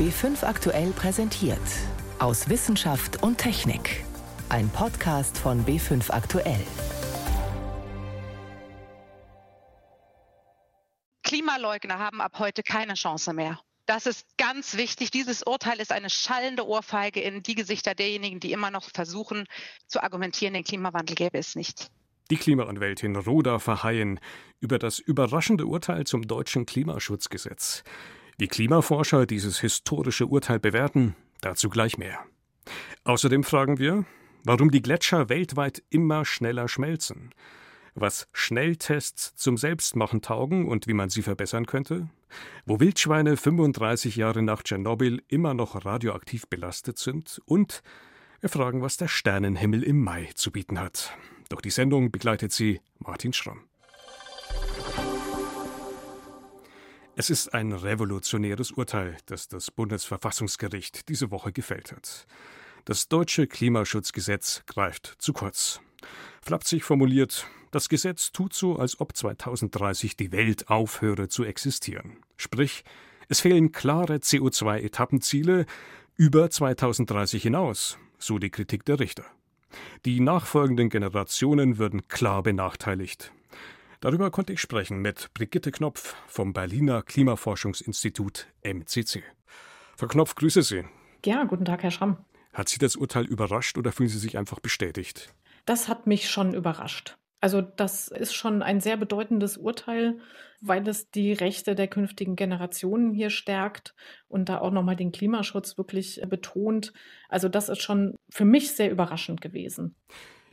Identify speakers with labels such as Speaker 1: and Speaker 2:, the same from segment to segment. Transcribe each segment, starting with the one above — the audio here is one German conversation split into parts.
Speaker 1: B5 aktuell präsentiert. Aus Wissenschaft und Technik. Ein Podcast von B5 aktuell.
Speaker 2: Klimaleugner haben ab heute keine Chance mehr. Das ist ganz wichtig. Dieses Urteil ist eine schallende Ohrfeige in die Gesichter derjenigen, die immer noch versuchen zu argumentieren, den Klimawandel gäbe es nicht.
Speaker 3: Die Klimaanwältin Roda Verheyen über das überraschende Urteil zum deutschen Klimaschutzgesetz. Wie Klimaforscher dieses historische Urteil bewerten, dazu gleich mehr. Außerdem fragen wir, warum die Gletscher weltweit immer schneller schmelzen, was Schnelltests zum Selbstmachen taugen und wie man sie verbessern könnte, wo Wildschweine 35 Jahre nach Tschernobyl immer noch radioaktiv belastet sind und wir fragen, was der Sternenhimmel im Mai zu bieten hat. Doch die Sendung begleitet sie Martin Schramm. Es ist ein revolutionäres Urteil, das das Bundesverfassungsgericht diese Woche gefällt hat. Das deutsche Klimaschutzgesetz greift zu kurz. Flapsig formuliert, das Gesetz tut so, als ob 2030 die Welt aufhöre zu existieren. Sprich, es fehlen klare CO2-Etappenziele über 2030 hinaus, so die Kritik der Richter. Die nachfolgenden Generationen würden klar benachteiligt. Darüber konnte ich sprechen mit Brigitte Knopf vom Berliner Klimaforschungsinstitut MCC. Frau Knopf, grüße Sie.
Speaker 4: Ja, guten Tag, Herr Schramm.
Speaker 3: Hat Sie das Urteil überrascht oder fühlen Sie sich einfach bestätigt?
Speaker 4: Das hat mich schon überrascht. Also das ist schon ein sehr bedeutendes Urteil, weil es die Rechte der künftigen Generationen hier stärkt und da auch nochmal den Klimaschutz wirklich betont. Also das ist schon für mich sehr überraschend gewesen.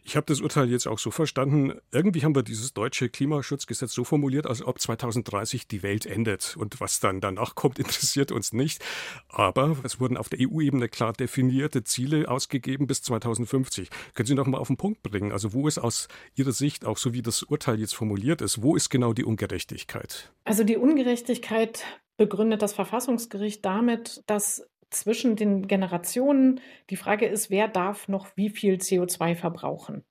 Speaker 3: Ich habe das Urteil jetzt auch so verstanden. Irgendwie haben wir dieses deutsche Klimaschutzgesetz so formuliert, als ob 2030 die Welt endet. Und was dann danach kommt, interessiert uns nicht. Aber es wurden auf der EU-Ebene klar definierte Ziele ausgegeben bis 2050. Können Sie noch mal auf den Punkt bringen? Also wo ist aus Ihrer Sicht, auch so wie das Urteil jetzt formuliert ist, wo ist genau die Ungerechtigkeit?
Speaker 4: Also die Ungerechtigkeit begründet das Verfassungsgericht damit, dass zwischen den Generationen. Die Frage ist, wer darf noch wie viel CO2 verbrauchen?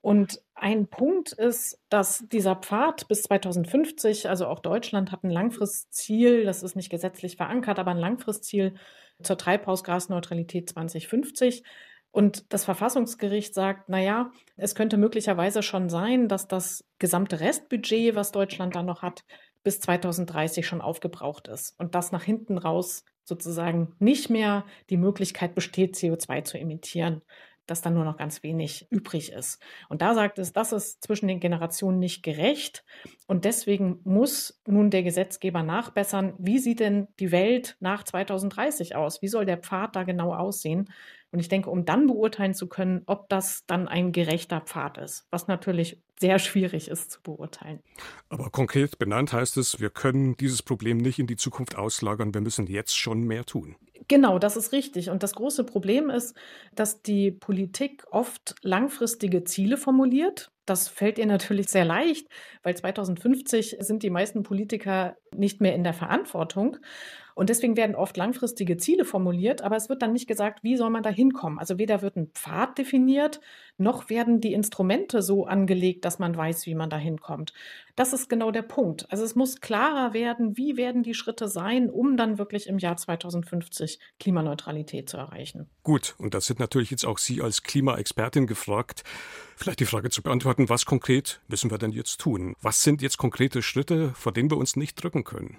Speaker 4: Und ein Punkt ist, dass dieser Pfad bis 2050, also auch Deutschland hat ein Langfristziel, das ist nicht gesetzlich verankert, aber ein Langfristziel zur Treibhausgasneutralität 2050. Und das Verfassungsgericht sagt, na ja, es könnte möglicherweise schon sein, dass das gesamte Restbudget, was Deutschland da noch hat, bis 2030 schon aufgebraucht ist und das nach hinten raus sozusagen nicht mehr die Möglichkeit besteht, CO2 zu emittieren, dass dann nur noch ganz wenig übrig ist. Und da sagt es, das ist zwischen den Generationen nicht gerecht. Und deswegen muss nun der Gesetzgeber nachbessern, wie sieht denn die Welt nach 2030 aus? Wie soll der Pfad da genau aussehen? Und ich denke, um dann beurteilen zu können, ob das dann ein gerechter Pfad ist, was natürlich sehr schwierig ist zu beurteilen.
Speaker 3: Aber konkret benannt heißt es, wir können dieses Problem nicht in die Zukunft auslagern, wir müssen jetzt schon mehr tun.
Speaker 4: Genau, das ist richtig. Und das große Problem ist, dass die Politik oft langfristige Ziele formuliert. Das fällt ihr natürlich sehr leicht, weil 2050 sind die meisten Politiker nicht mehr in der Verantwortung. Und deswegen werden oft langfristige Ziele formuliert, aber es wird dann nicht gesagt, wie soll man da hinkommen. Also weder wird ein Pfad definiert, noch werden die Instrumente so angelegt, dass man weiß, wie man da hinkommt. Das ist genau der Punkt. Also es muss klarer werden, wie werden die Schritte sein, um dann wirklich im Jahr 2050 Klimaneutralität zu erreichen.
Speaker 3: Gut, und das sind natürlich jetzt auch Sie als Klimaexpertin gefragt, vielleicht die Frage zu beantworten, was konkret müssen wir denn jetzt tun? Was sind jetzt konkrete Schritte, vor denen wir uns nicht drücken können?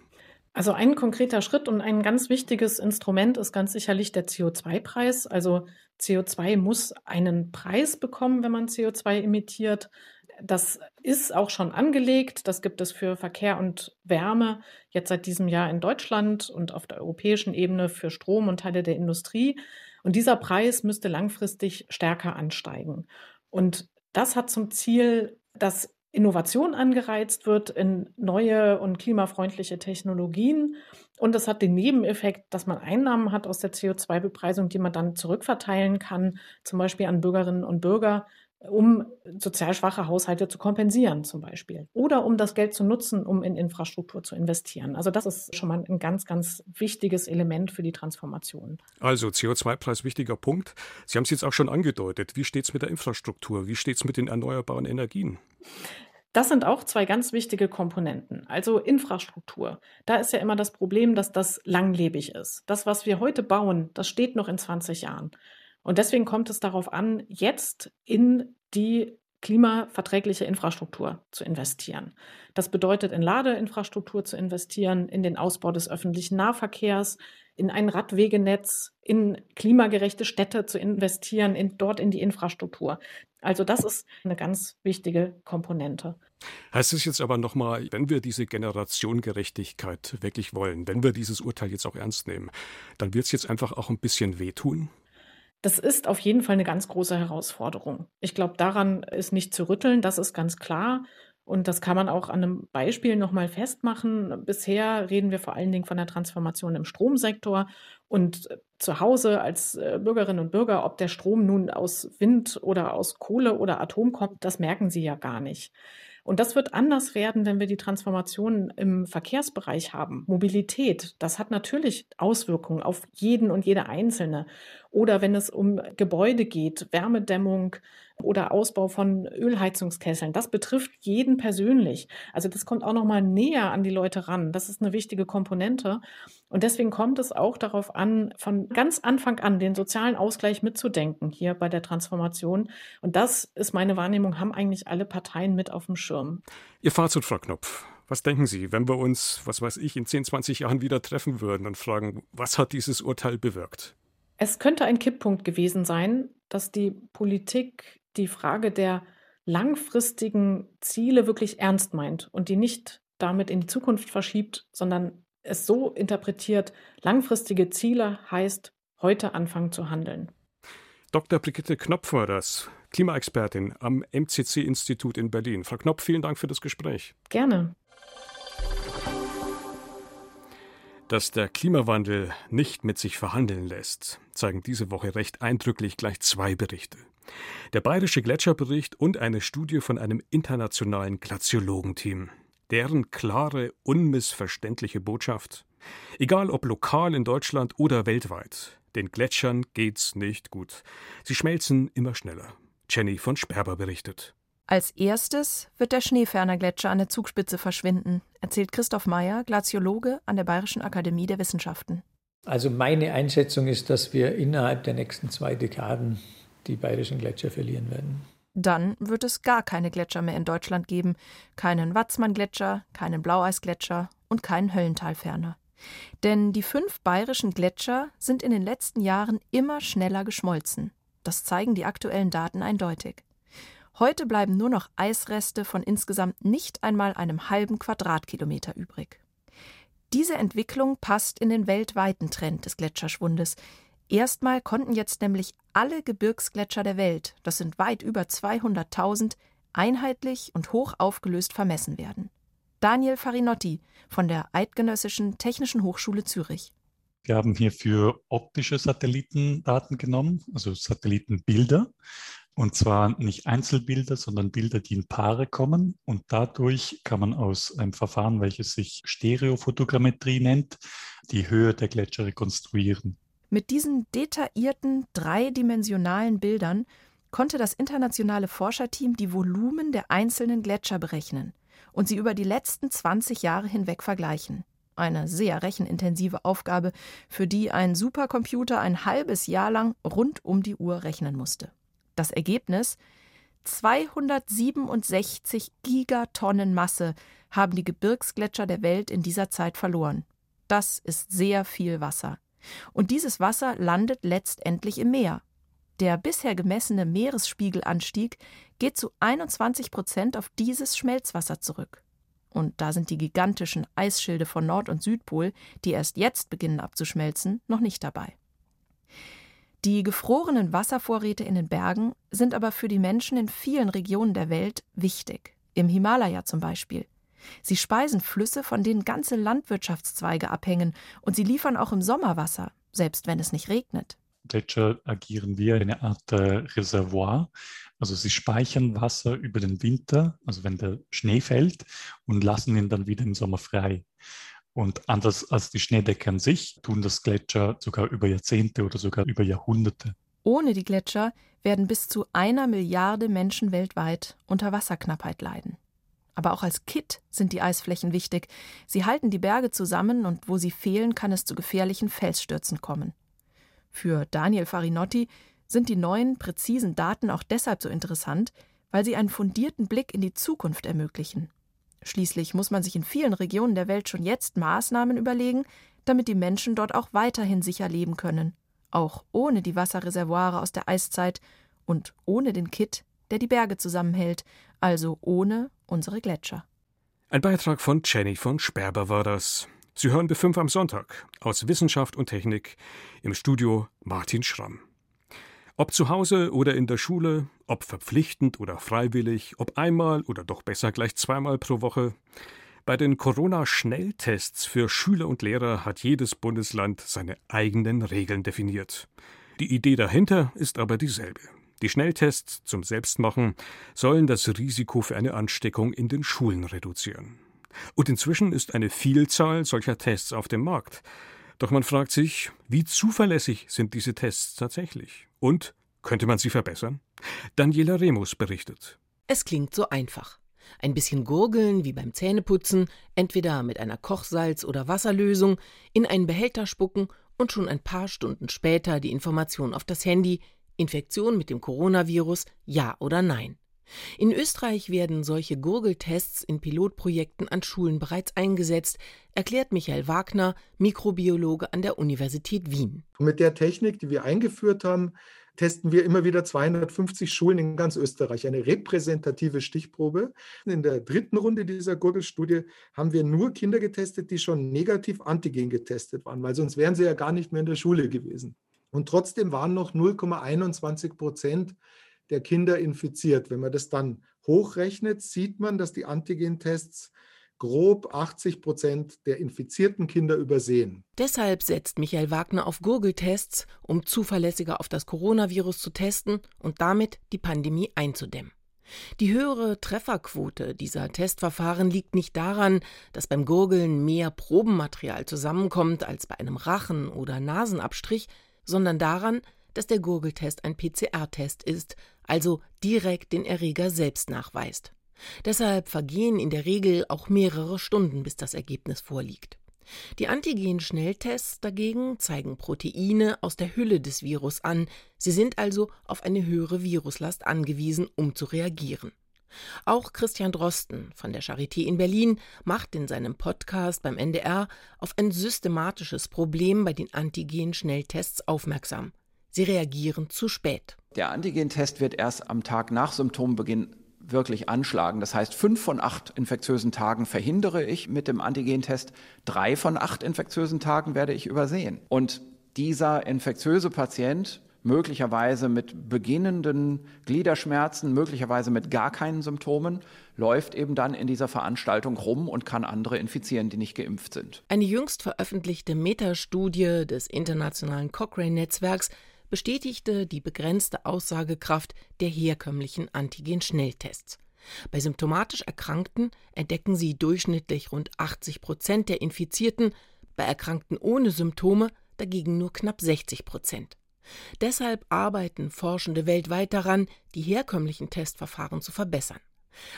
Speaker 4: Also ein konkreter Schritt und ein ganz wichtiges Instrument ist ganz sicherlich der CO2-Preis. Also CO2 muss einen Preis bekommen, wenn man CO2 emittiert. Das ist auch schon angelegt. Das gibt es für Verkehr und Wärme jetzt seit diesem Jahr in Deutschland und auf der europäischen Ebene für Strom und Teile der Industrie. Und dieser Preis müsste langfristig stärker ansteigen. Und das hat zum Ziel, dass Innovation angereizt wird in neue und klimafreundliche Technologien. Und das hat den Nebeneffekt, dass man Einnahmen hat aus der CO2-Bepreisung, die man dann zurückverteilen kann, zum Beispiel an Bürgerinnen und Bürger, um sozial schwache Haushalte zu kompensieren zum Beispiel. Oder um das Geld zu nutzen, um in Infrastruktur zu investieren. Also das ist schon mal ein ganz, ganz wichtiges Element für die Transformation.
Speaker 3: Also CO2-Preis wichtiger Punkt. Sie haben es jetzt auch schon angedeutet. Wie steht es mit der Infrastruktur? Wie steht es mit den erneuerbaren Energien?
Speaker 4: Das sind auch zwei ganz wichtige Komponenten. Also Infrastruktur. Da ist ja immer das Problem, dass das langlebig ist. Das, was wir heute bauen, das steht noch in 20 Jahren. Und deswegen kommt es darauf an, jetzt in die klimaverträgliche Infrastruktur zu investieren. Das bedeutet, in Ladeinfrastruktur zu investieren, in den Ausbau des öffentlichen Nahverkehrs, in ein Radwegenetz, in klimagerechte Städte zu investieren, in, dort in die Infrastruktur. Also das ist eine ganz wichtige Komponente.
Speaker 3: Heißt es jetzt aber nochmal, wenn wir diese Generationengerechtigkeit wirklich wollen, wenn wir dieses Urteil jetzt auch ernst nehmen, dann wird es jetzt einfach auch ein bisschen wehtun?
Speaker 4: Das ist auf jeden Fall eine ganz große Herausforderung. Ich glaube, daran ist nicht zu rütteln, das ist ganz klar. Und das kann man auch an einem Beispiel nochmal festmachen. Bisher reden wir vor allen Dingen von der Transformation im Stromsektor und zu Hause als äh, Bürgerinnen und Bürger, ob der Strom nun aus Wind oder aus Kohle oder Atom kommt, das merken sie ja gar nicht. Und das wird anders werden, wenn wir die Transformation im Verkehrsbereich haben. Mobilität, das hat natürlich Auswirkungen auf jeden und jede Einzelne. Oder wenn es um Gebäude geht, Wärmedämmung oder Ausbau von Ölheizungskesseln, das betrifft jeden persönlich. Also das kommt auch noch mal näher an die Leute ran. Das ist eine wichtige Komponente. Und deswegen kommt es auch darauf an, von ganz Anfang an den sozialen Ausgleich mitzudenken hier bei der Transformation. Und das ist meine Wahrnehmung, haben eigentlich alle Parteien mit auf dem Schirm.
Speaker 3: Ihr Fazit, Frau Knopf. Was denken Sie, wenn wir uns, was weiß ich, in 10, 20 Jahren wieder treffen würden und fragen, was hat dieses Urteil bewirkt?
Speaker 4: Es könnte ein Kipppunkt gewesen sein, dass die Politik die Frage der langfristigen Ziele wirklich ernst meint und die nicht damit in die Zukunft verschiebt, sondern es so interpretiert, langfristige Ziele heißt, heute anfangen zu handeln.
Speaker 3: Dr. Brigitte Knopf war das, Klimaexpertin am MCC-Institut in Berlin. Frau Knopf, vielen Dank für das Gespräch.
Speaker 4: Gerne.
Speaker 3: Dass der Klimawandel nicht mit sich verhandeln lässt, zeigen diese Woche recht eindrücklich gleich zwei Berichte. Der Bayerische Gletscherbericht und eine Studie von einem internationalen Glaziologenteam deren klare, unmissverständliche Botschaft. Egal ob lokal in Deutschland oder weltweit, den Gletschern geht's nicht gut. Sie schmelzen immer schneller. Jenny von Sperber berichtet.
Speaker 5: Als erstes wird der Schneeferner-Gletscher an der Zugspitze verschwinden, erzählt Christoph Meyer, Glaziologe an der Bayerischen Akademie der Wissenschaften.
Speaker 6: Also meine Einschätzung ist, dass wir innerhalb der nächsten zwei Dekaden die bayerischen Gletscher verlieren werden.
Speaker 5: Dann wird es gar keine Gletscher mehr in Deutschland geben. Keinen Watzmann-Gletscher, keinen Blaueisgletscher und keinen Höllentalferner. Denn die fünf bayerischen Gletscher sind in den letzten Jahren immer schneller geschmolzen. Das zeigen die aktuellen Daten eindeutig. Heute bleiben nur noch Eisreste von insgesamt nicht einmal einem halben Quadratkilometer übrig. Diese Entwicklung passt in den weltweiten Trend des Gletscherschwundes, Erstmal konnten jetzt nämlich alle Gebirgsgletscher der Welt, das sind weit über 200.000, einheitlich und hoch aufgelöst vermessen werden. Daniel Farinotti von der Eidgenössischen Technischen Hochschule Zürich.
Speaker 7: Wir haben hierfür optische Satellitendaten genommen, also Satellitenbilder. Und zwar nicht Einzelbilder, sondern Bilder, die in Paare kommen. Und dadurch kann man aus einem Verfahren, welches sich Stereofotogrammetrie nennt, die Höhe der Gletscher rekonstruieren.
Speaker 5: Mit diesen detaillierten, dreidimensionalen Bildern konnte das internationale Forscherteam die Volumen der einzelnen Gletscher berechnen und sie über die letzten 20 Jahre hinweg vergleichen. Eine sehr rechenintensive Aufgabe, für die ein Supercomputer ein halbes Jahr lang rund um die Uhr rechnen musste. Das Ergebnis 267 Gigatonnen Masse haben die Gebirgsgletscher der Welt in dieser Zeit verloren. Das ist sehr viel Wasser. Und dieses Wasser landet letztendlich im Meer. Der bisher gemessene Meeresspiegelanstieg geht zu 21 Prozent auf dieses Schmelzwasser zurück. Und da sind die gigantischen Eisschilde von Nord- und Südpol, die erst jetzt beginnen abzuschmelzen, noch nicht dabei. Die gefrorenen Wasservorräte in den Bergen sind aber für die Menschen in vielen Regionen der Welt wichtig. Im Himalaya zum Beispiel. Sie speisen Flüsse, von denen ganze Landwirtschaftszweige abhängen, und sie liefern auch im Sommer Wasser, selbst wenn es nicht regnet.
Speaker 7: Gletscher agieren wie eine Art äh, Reservoir. Also sie speichern Wasser über den Winter, also wenn der Schnee fällt, und lassen ihn dann wieder im Sommer frei. Und anders als die Schneedecke an sich, tun das Gletscher sogar über Jahrzehnte oder sogar über Jahrhunderte.
Speaker 5: Ohne die Gletscher werden bis zu einer Milliarde Menschen weltweit unter Wasserknappheit leiden. Aber auch als Kit sind die Eisflächen wichtig. Sie halten die Berge zusammen und wo sie fehlen, kann es zu gefährlichen Felsstürzen kommen. Für Daniel Farinotti sind die neuen, präzisen Daten auch deshalb so interessant, weil sie einen fundierten Blick in die Zukunft ermöglichen. Schließlich muss man sich in vielen Regionen der Welt schon jetzt Maßnahmen überlegen, damit die Menschen dort auch weiterhin sicher leben können, auch ohne die Wasserreservoire aus der Eiszeit und ohne den Kitt, der die Berge zusammenhält, also ohne unsere Gletscher.
Speaker 3: Ein Beitrag von Jenny von Sperber war das. Sie hören B5 am Sonntag aus Wissenschaft und Technik im Studio Martin Schramm. Ob zu Hause oder in der Schule, ob verpflichtend oder freiwillig, ob einmal oder doch besser gleich zweimal pro Woche. Bei den Corona-Schnelltests für Schüler und Lehrer hat jedes Bundesland seine eigenen Regeln definiert. Die Idee dahinter ist aber dieselbe. Die Schnelltests zum Selbstmachen sollen das Risiko für eine Ansteckung in den Schulen reduzieren. Und inzwischen ist eine Vielzahl solcher Tests auf dem Markt. Doch man fragt sich, wie zuverlässig sind diese Tests tatsächlich? Und könnte man sie verbessern? Daniela Remus berichtet.
Speaker 8: Es klingt so einfach. Ein bisschen gurgeln wie beim Zähneputzen, entweder mit einer Kochsalz- oder Wasserlösung, in einen Behälter spucken und schon ein paar Stunden später die Information auf das Handy Infektion mit dem Coronavirus, ja oder nein. In Österreich werden solche Gurgeltests in Pilotprojekten an Schulen bereits eingesetzt, erklärt Michael Wagner, Mikrobiologe an der Universität Wien.
Speaker 9: Mit der Technik, die wir eingeführt haben, testen wir immer wieder 250 Schulen in ganz Österreich, eine repräsentative Stichprobe. In der dritten Runde dieser Gurgelstudie haben wir nur Kinder getestet, die schon negativ antigen getestet waren, weil sonst wären sie ja gar nicht mehr in der Schule gewesen. Und trotzdem waren noch 0,21 Prozent der Kinder infiziert. Wenn man das dann hochrechnet, sieht man, dass die Antigentests grob 80 Prozent der infizierten Kinder übersehen.
Speaker 8: Deshalb setzt Michael Wagner auf Gurgeltests, um zuverlässiger auf das Coronavirus zu testen und damit die Pandemie einzudämmen. Die höhere Trefferquote dieser Testverfahren liegt nicht daran, dass beim Gurgeln mehr Probenmaterial zusammenkommt als bei einem Rachen- oder Nasenabstrich, sondern daran, dass der Gurgeltest ein PCR-Test ist, also direkt den Erreger selbst nachweist. Deshalb vergehen in der Regel auch mehrere Stunden, bis das Ergebnis vorliegt. Die Antigen-Schnelltests dagegen zeigen Proteine aus der Hülle des Virus an. Sie sind also auf eine höhere Viruslast angewiesen, um zu reagieren. Auch Christian Drosten von der Charité in Berlin macht in seinem Podcast beim NDR auf ein systematisches Problem bei den Antigen-Schnelltests aufmerksam. Sie reagieren zu spät.
Speaker 10: Der Antigentest wird erst am Tag nach Symptombeginn wirklich anschlagen. Das heißt, fünf von acht infektiösen Tagen verhindere ich mit dem Antigentest, drei von acht infektiösen Tagen werde ich übersehen. Und dieser infektiöse Patient möglicherweise mit beginnenden Gliederschmerzen, möglicherweise mit gar keinen Symptomen, läuft eben dann in dieser Veranstaltung rum und kann andere infizieren, die nicht geimpft sind.
Speaker 8: Eine jüngst veröffentlichte Metastudie des internationalen Cochrane-Netzwerks bestätigte die begrenzte Aussagekraft der herkömmlichen Antigen-Schnelltests. Bei symptomatisch Erkrankten entdecken sie durchschnittlich rund 80 Prozent der Infizierten, bei Erkrankten ohne Symptome dagegen nur knapp 60 Prozent. Deshalb arbeiten Forschende weltweit daran, die herkömmlichen Testverfahren zu verbessern.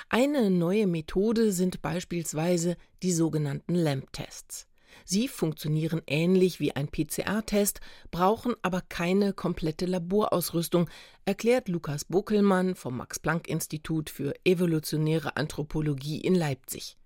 Speaker 8: Eine neue Methode sind beispielsweise die sogenannten LAMP-Tests. Sie funktionieren ähnlich wie ein PCR-Test, brauchen aber keine komplette Laborausrüstung, erklärt Lukas Buckelmann vom Max-Planck-Institut für evolutionäre Anthropologie in Leipzig.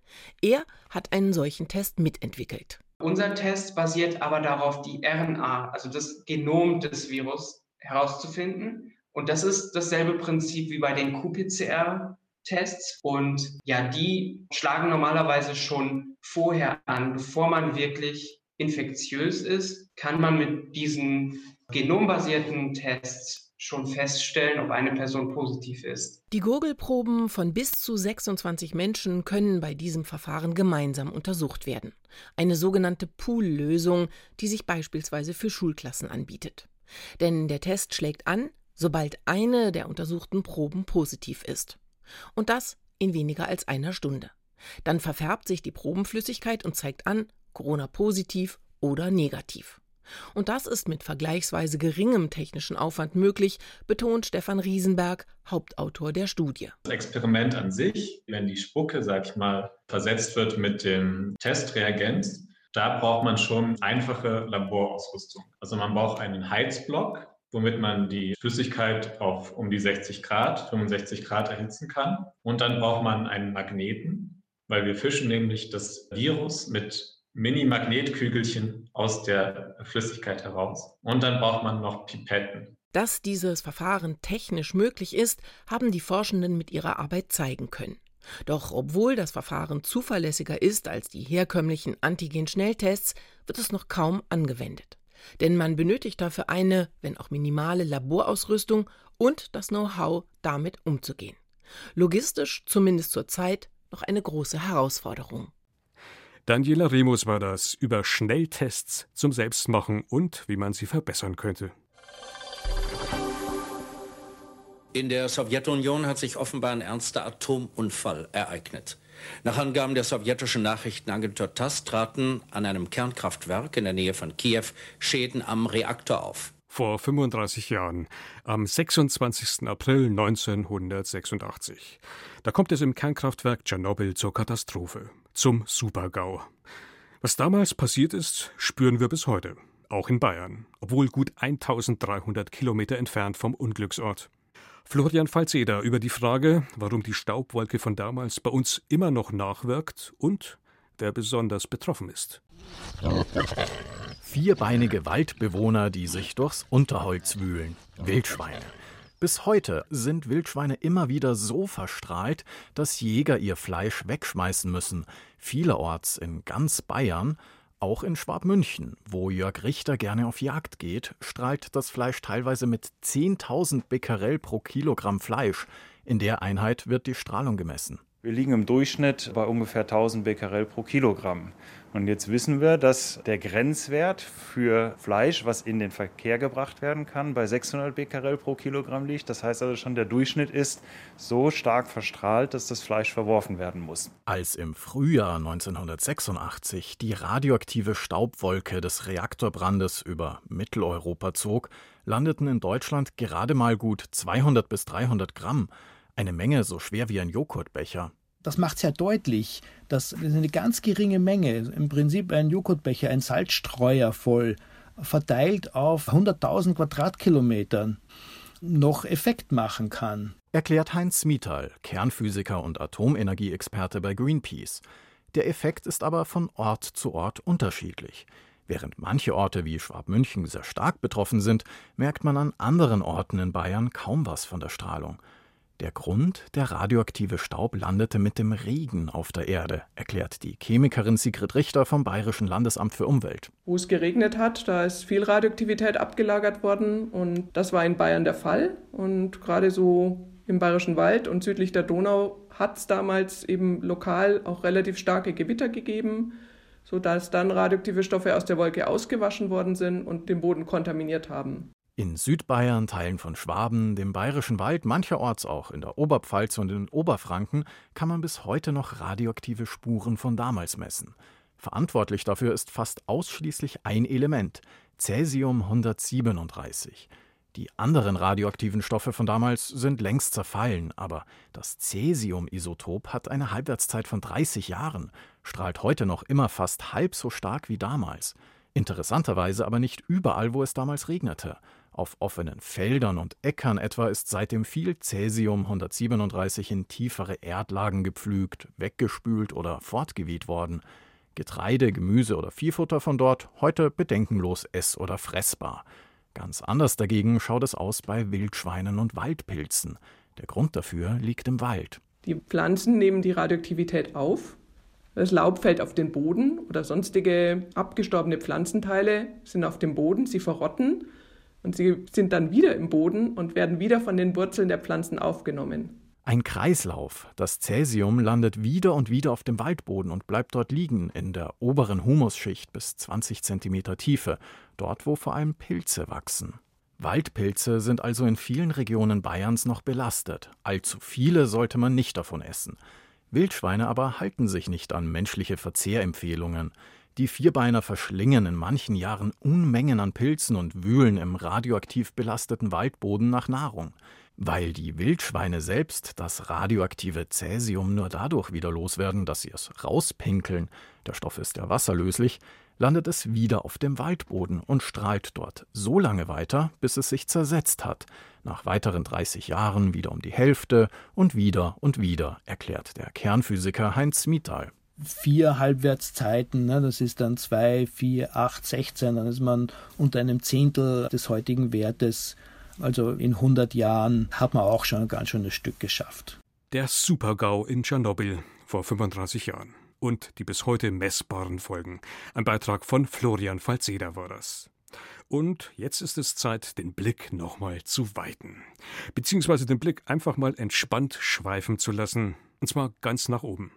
Speaker 8: Er hat einen solchen Test mitentwickelt.
Speaker 11: Unser Test basiert aber darauf, die RNA, also das Genom des Virus, herauszufinden. Und das ist dasselbe Prinzip wie bei den qPCR-Tests. Und ja, die schlagen normalerweise schon vorher an, bevor man wirklich infektiös ist, kann man mit diesen genombasierten Tests schon feststellen, ob eine Person positiv ist.
Speaker 8: Die Gurgelproben von bis zu 26 Menschen können bei diesem Verfahren gemeinsam untersucht werden. Eine sogenannte Pool-Lösung, die sich beispielsweise für Schulklassen anbietet. Denn der Test schlägt an, sobald eine der untersuchten Proben positiv ist. Und das in weniger als einer Stunde. Dann verfärbt sich die Probenflüssigkeit und zeigt an, Corona positiv oder negativ. Und das ist mit vergleichsweise geringem technischen Aufwand möglich, betont Stefan Riesenberg, Hauptautor der Studie.
Speaker 12: Das Experiment an sich, wenn die Spucke, sag ich mal, versetzt wird mit dem Testreagenz, da braucht man schon einfache Laborausrüstung. Also man braucht einen Heizblock, womit man die Flüssigkeit auf um die 60 Grad, 65 Grad erhitzen kann. Und dann braucht man einen Magneten, weil wir fischen nämlich das Virus mit Mini-Magnetkügelchen aus der Flüssigkeit heraus. Und dann braucht man noch Pipetten.
Speaker 8: Dass dieses Verfahren technisch möglich ist, haben die Forschenden mit ihrer Arbeit zeigen können. Doch obwohl das Verfahren zuverlässiger ist als die herkömmlichen Antigen-Schnelltests, wird es noch kaum angewendet. Denn man benötigt dafür eine, wenn auch minimale Laborausrüstung und das Know-how, damit umzugehen. Logistisch, zumindest zurzeit, noch eine große Herausforderung.
Speaker 3: Daniela Remus war das über Schnelltests zum Selbstmachen und wie man sie verbessern könnte.
Speaker 13: In der Sowjetunion hat sich offenbar ein ernster Atomunfall ereignet. Nach Angaben der sowjetischen Nachrichtenagentur TASS traten an einem Kernkraftwerk in der Nähe von Kiew Schäden am Reaktor auf.
Speaker 3: Vor 35 Jahren, am 26. April 1986. Da kommt es im Kernkraftwerk Tschernobyl zur Katastrophe, zum Supergau. Was damals passiert ist, spüren wir bis heute, auch in Bayern, obwohl gut 1300 Kilometer entfernt vom Unglücksort. Florian Falzeder über die Frage, warum die Staubwolke von damals bei uns immer noch nachwirkt und wer besonders betroffen ist.
Speaker 14: Vierbeinige Waldbewohner, die sich durchs Unterholz wühlen. Wildschweine. Bis heute sind Wildschweine immer wieder so verstrahlt, dass Jäger ihr Fleisch wegschmeißen müssen. Vielerorts in ganz Bayern auch in Schwabmünchen, wo Jörg Richter gerne auf Jagd geht, strahlt das Fleisch teilweise mit 10.000 Becquerel pro Kilogramm Fleisch. In der Einheit wird die Strahlung gemessen.
Speaker 15: Wir liegen im Durchschnitt bei ungefähr 1000 Becquerel pro Kilogramm. Und jetzt wissen wir, dass der Grenzwert für Fleisch, was in den Verkehr gebracht werden kann, bei 600 Becquerel pro Kilogramm liegt. Das heißt also schon, der Durchschnitt ist so stark verstrahlt, dass das Fleisch verworfen werden muss.
Speaker 14: Als im Frühjahr 1986 die radioaktive Staubwolke des Reaktorbrandes über Mitteleuropa zog, landeten in Deutschland gerade mal gut 200 bis 300 Gramm, eine Menge so schwer wie ein Joghurtbecher
Speaker 16: das macht sehr deutlich, dass eine ganz geringe Menge, im Prinzip ein Joghurtbecher, ein Salzstreuer voll, verteilt auf 100.000 Quadratkilometern, noch Effekt machen kann.
Speaker 14: Erklärt Heinz Smithal, Kernphysiker und Atomenergieexperte bei Greenpeace. Der Effekt ist aber von Ort zu Ort unterschiedlich. Während manche Orte wie Schwabmünchen sehr stark betroffen sind, merkt man an anderen Orten in Bayern kaum was von der Strahlung. Der Grund, der radioaktive Staub landete mit dem Regen auf der Erde, erklärt die Chemikerin Sigrid Richter vom Bayerischen Landesamt für Umwelt.
Speaker 17: Wo es geregnet hat, da ist viel Radioaktivität abgelagert worden und das war in Bayern der Fall. Und gerade so im Bayerischen Wald und südlich der Donau hat es damals eben lokal auch relativ starke Gewitter gegeben, sodass dann radioaktive Stoffe aus der Wolke ausgewaschen worden sind und den Boden kontaminiert haben.
Speaker 14: In Südbayern, Teilen von Schwaben, dem Bayerischen Wald, mancherorts auch in der Oberpfalz und in Oberfranken kann man bis heute noch radioaktive Spuren von damals messen. Verantwortlich dafür ist fast ausschließlich ein Element, Cäsium 137. Die anderen radioaktiven Stoffe von damals sind längst zerfallen, aber das Cäsium-Isotop hat eine Halbwertszeit von 30 Jahren, strahlt heute noch immer fast halb so stark wie damals. Interessanterweise aber nicht überall, wo es damals regnete. Auf offenen Feldern und Äckern etwa ist seitdem viel Cäsium 137 in tiefere Erdlagen gepflügt, weggespült oder fortgeweht worden. Getreide, Gemüse oder Viehfutter von dort heute bedenkenlos ess- oder fressbar. Ganz anders dagegen schaut es aus bei Wildschweinen und Waldpilzen. Der Grund dafür liegt im Wald.
Speaker 17: Die Pflanzen nehmen die Radioaktivität auf. Das Laub fällt auf den Boden oder sonstige abgestorbene Pflanzenteile sind auf dem Boden, sie verrotten und sie sind dann wieder im Boden und werden wieder von den Wurzeln der Pflanzen aufgenommen.
Speaker 14: Ein Kreislauf. Das Cäsium landet wieder und wieder auf dem Waldboden und bleibt dort liegen, in der oberen Humusschicht bis 20 cm Tiefe, dort wo vor allem Pilze wachsen. Waldpilze sind also in vielen Regionen Bayerns noch belastet. Allzu viele sollte man nicht davon essen. Wildschweine aber halten sich nicht an menschliche Verzehrempfehlungen. Die Vierbeiner verschlingen in manchen Jahren Unmengen an Pilzen und wühlen im radioaktiv belasteten Waldboden nach Nahrung. Weil die Wildschweine selbst das radioaktive Cäsium nur dadurch wieder loswerden, dass sie es rauspinkeln, der Stoff ist ja wasserlöslich, landet es wieder auf dem Waldboden und strahlt dort so lange weiter, bis es sich zersetzt hat. Nach weiteren 30 Jahren wieder um die Hälfte und wieder und wieder, erklärt der Kernphysiker Heinz Smithal.
Speaker 16: Vier Halbwertszeiten, ne, das ist dann 2, 4, 8, 16, dann ist man unter einem Zehntel des heutigen Wertes also in 100 Jahren hat man auch schon ein ganz schönes Stück geschafft.
Speaker 3: Der Supergau in Tschernobyl vor 35 Jahren. Und die bis heute messbaren Folgen. Ein Beitrag von Florian Falzeder war das. Und jetzt ist es Zeit, den Blick nochmal zu weiten. Beziehungsweise den Blick einfach mal entspannt schweifen zu lassen. Und zwar ganz nach oben.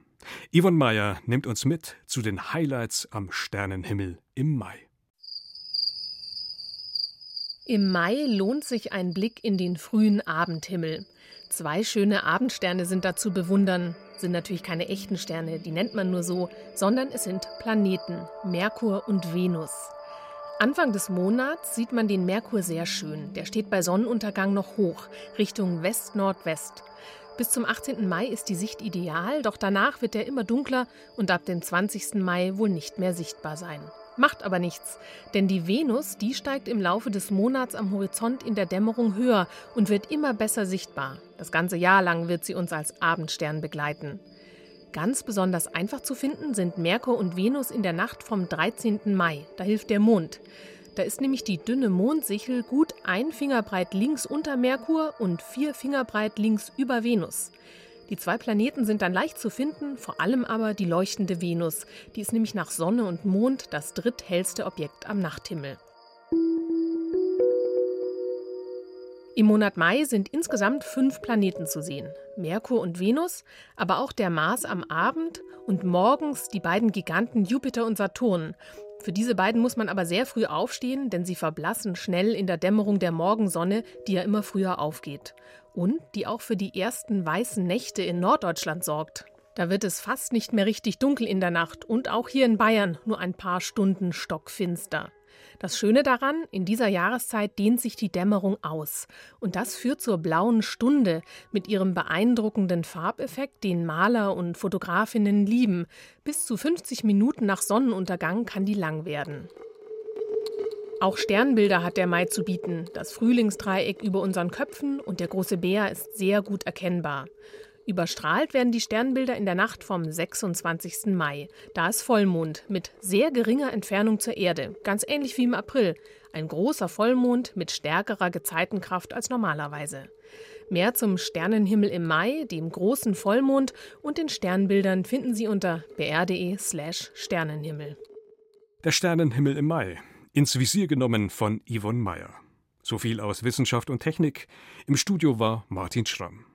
Speaker 3: Yvonne Meyer nimmt uns mit zu den Highlights am Sternenhimmel im Mai.
Speaker 18: Im Mai lohnt sich ein Blick in den frühen Abendhimmel. Zwei schöne Abendsterne sind da zu bewundern. Sind natürlich keine echten Sterne, die nennt man nur so, sondern es sind Planeten, Merkur und Venus. Anfang des Monats sieht man den Merkur sehr schön. Der steht bei Sonnenuntergang noch hoch, Richtung West-Nordwest. Bis zum 18. Mai ist die Sicht ideal, doch danach wird er immer dunkler und ab dem 20. Mai wohl nicht mehr sichtbar sein. Macht aber nichts, denn die Venus, die steigt im Laufe des Monats am Horizont in der Dämmerung höher und wird immer besser sichtbar. Das ganze Jahr lang wird sie uns als Abendstern begleiten. Ganz besonders einfach zu finden sind Merkur und Venus in der Nacht vom 13. Mai. Da hilft der Mond. Da ist nämlich die dünne Mondsichel gut ein Finger breit links unter Merkur und vier Finger breit links über Venus. Die zwei Planeten sind dann leicht zu finden, vor allem aber die leuchtende Venus. Die ist nämlich nach Sonne und Mond das dritthellste Objekt am Nachthimmel. Im Monat Mai sind insgesamt fünf Planeten zu sehen. Merkur und Venus, aber auch der Mars am Abend und morgens die beiden Giganten Jupiter und Saturn. Für diese beiden muss man aber sehr früh aufstehen, denn sie verblassen schnell in der Dämmerung der Morgensonne, die ja immer früher aufgeht und die auch für die ersten weißen Nächte in Norddeutschland sorgt. Da wird es fast nicht mehr richtig dunkel in der Nacht und auch hier in Bayern nur ein paar Stunden stockfinster. Das Schöne daran, in dieser Jahreszeit dehnt sich die Dämmerung aus. Und das führt zur blauen Stunde mit ihrem beeindruckenden Farbeffekt, den Maler und Fotografinnen lieben. Bis zu 50 Minuten nach Sonnenuntergang kann die lang werden. Auch Sternbilder hat der Mai zu bieten. Das Frühlingsdreieck über unseren Köpfen und der große Bär ist sehr gut erkennbar. Überstrahlt werden die Sternbilder in der Nacht vom 26. Mai. Da ist Vollmond mit sehr geringer Entfernung zur Erde, ganz ähnlich wie im April. Ein großer Vollmond mit stärkerer Gezeitenkraft als normalerweise. Mehr zum Sternenhimmel im Mai, dem großen Vollmond und den Sternbildern finden Sie unter br.de/slash Sternenhimmel.
Speaker 3: Der Sternenhimmel im Mai ins Visier genommen von Yvonne Meyer. So viel aus Wissenschaft und Technik. Im Studio war Martin Schramm.